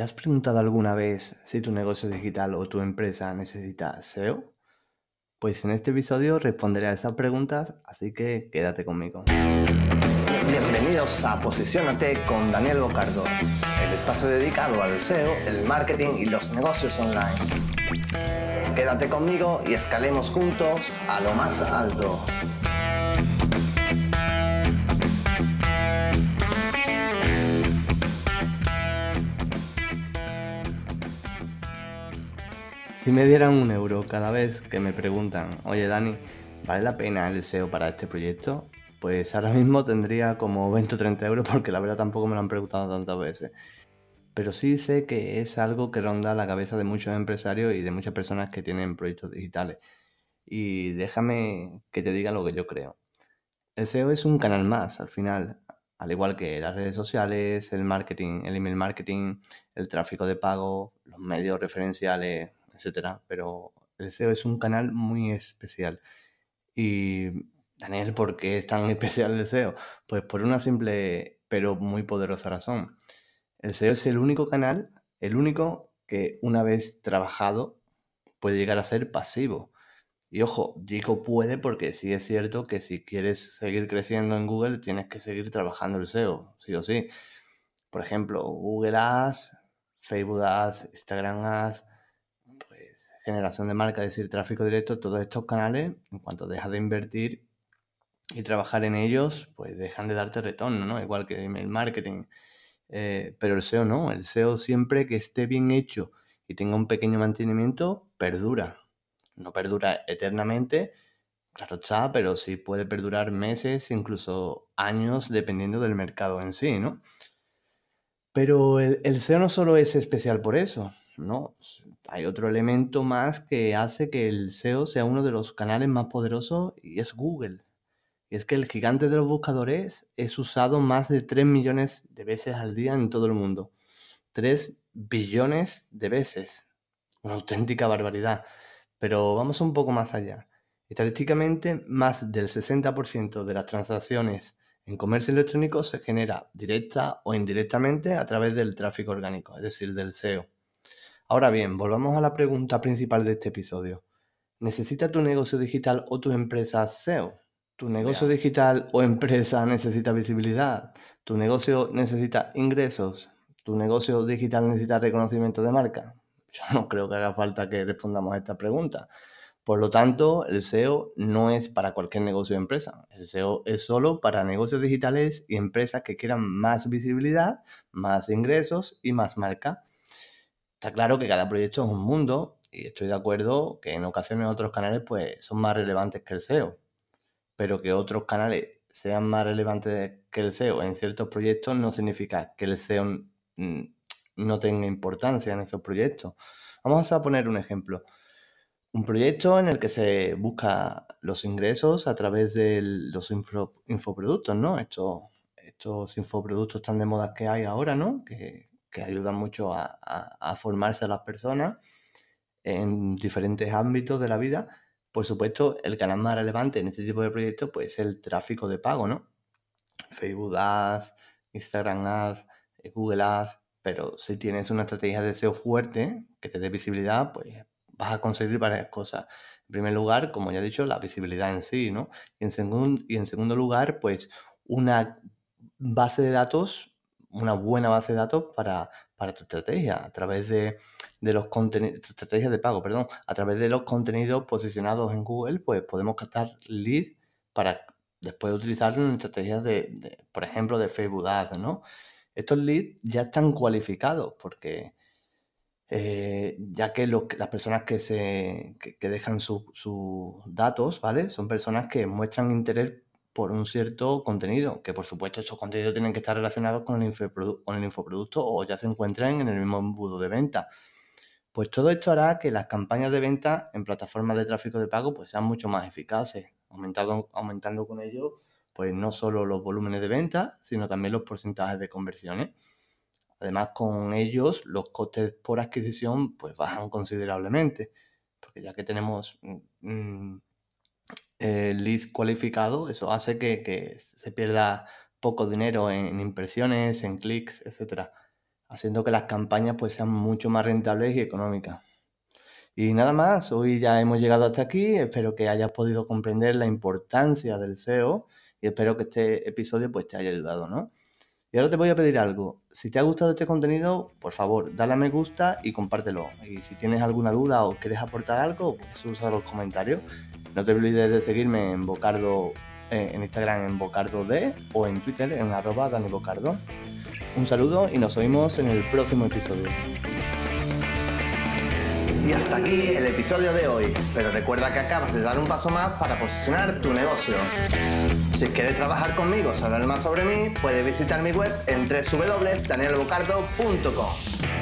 ¿Te has preguntado alguna vez si tu negocio digital o tu empresa necesita SEO? Pues en este episodio responderé a esas preguntas, así que quédate conmigo. Bienvenidos a Posicionate con Daniel Bocardo, el espacio dedicado al SEO, el marketing y los negocios online. Quédate conmigo y escalemos juntos a lo más alto. Si me dieran un euro cada vez que me preguntan, oye Dani, ¿vale la pena el SEO para este proyecto? Pues ahora mismo tendría como 20 o 30 euros porque la verdad tampoco me lo han preguntado tantas veces. Pero sí sé que es algo que ronda la cabeza de muchos empresarios y de muchas personas que tienen proyectos digitales. Y déjame que te diga lo que yo creo. El SEO es un canal más al final, al igual que las redes sociales, el marketing, el email marketing, el tráfico de pago, los medios referenciales, etcétera. Pero el SEO es un canal muy especial. Y, Daniel, ¿por qué es tan especial el SEO? Pues por una simple pero muy poderosa razón. El SEO es el único canal, el único que una vez trabajado puede llegar a ser pasivo. Y ojo, digo puede porque sí es cierto que si quieres seguir creciendo en Google tienes que seguir trabajando el SEO, sí o sí. Por ejemplo, Google Ads, Facebook Ads, Instagram Ads, generación de marca, es decir, tráfico directo, todos estos canales, en cuanto dejas de invertir y trabajar en ellos, pues dejan de darte retorno, ¿no? Igual que email marketing. Eh, pero el SEO no, el SEO siempre que esté bien hecho y tenga un pequeño mantenimiento, perdura. No perdura eternamente, claro está, pero sí puede perdurar meses, incluso años, dependiendo del mercado en sí, ¿no? Pero el, el SEO no solo es especial por eso. ¿no? Hay otro elemento más que hace que el SEO sea uno de los canales más poderosos y es Google. Y es que el gigante de los buscadores es usado más de 3 millones de veces al día en todo el mundo. 3 billones de veces. Una auténtica barbaridad. Pero vamos un poco más allá. Estadísticamente, más del 60% de las transacciones en comercio electrónico se genera directa o indirectamente a través del tráfico orgánico, es decir, del SEO. Ahora bien, volvamos a la pregunta principal de este episodio. ¿Necesita tu negocio digital o tu empresa SEO? ¿Tu negocio digital o empresa necesita visibilidad? ¿Tu negocio necesita ingresos? ¿Tu negocio digital necesita reconocimiento de marca? Yo no creo que haga falta que respondamos a esta pregunta. Por lo tanto, el SEO no es para cualquier negocio o empresa. El SEO es solo para negocios digitales y empresas que quieran más visibilidad, más ingresos y más marca. Está claro que cada proyecto es un mundo y estoy de acuerdo que en ocasiones otros canales pues son más relevantes que el SEO, pero que otros canales sean más relevantes que el SEO en ciertos proyectos no significa que el SEO mm, no tenga importancia en esos proyectos. Vamos a poner un ejemplo. Un proyecto en el que se busca los ingresos a través de los infoproductos, ¿no? Estos, estos infoproductos tan de moda que hay ahora, ¿no? Que, que ayudan mucho a, formarse a las personas en diferentes ámbitos de la vida. Por supuesto, el canal más relevante en este tipo de proyectos pues, es el tráfico de pago, ¿no? Facebook Ads, Instagram Ads, eh, Google Ads, pero si tienes una estrategia de SEO fuerte que te dé visibilidad, pues vas a conseguir varias cosas. En primer lugar, como ya he dicho, la visibilidad en sí, ¿no? Y en, y en segundo lugar, pues una base de datos una buena base de datos para, tu estrategia, a través de, los contenidos, de pago, perdón, a través de los contenidos posicionados en Google, pues podemos captar leads para después utilizarlo en estrategias de, por ejemplo, de Facebook Ads, ¿no? Estos leads ya están cualificados porque eh, ya que las personas que, se, que, dejan sus datos, ¿vale? Son personas que muestran interés por un cierto contenido, que por supuesto esos contenidos tienen que estar relacionados con el, infoproducto, con el infoproducto o ya se encuentran en el mismo embudo de venta. Pues todo esto hará que las campañas de venta en plataformas de tráfico de pago pues sean mucho más eficaces, aumentando, aumentando con ello pues no solo los volúmenes de venta, sino también los porcentajes de conversiones. Además, con ellos los costes por adquisición pues bajan considerablemente, porque ya que tenemos mm, el lead cualificado, eso hace que, se pierda poco dinero en impresiones, en clics, etc. haciendo que las campañas pues sean mucho más rentables y económicas. Y nada más, hoy ya hemos llegado hasta aquí, espero que hayas podido comprender la importancia del SEO y espero que este episodio pues te haya ayudado, ¿no? Y ahora te voy a pedir algo. Si te ha gustado este contenido, por favor, dale a me gusta y compártelo. Y si tienes alguna duda o quieres aportar algo, pues usa los comentarios. No te olvides de seguirme en Bocardo, eh, en Instagram en Bocardo D o en Twitter en arroba Dani Bocardo. Un saludo y nos oímos en el próximo episodio. Y hasta aquí el episodio de hoy, pero recuerda que acabas de dar un paso más para posicionar tu negocio. Si quieres trabajar conmigo o saber más sobre mí, puedes visitar mi web en www.danielbocardo.com.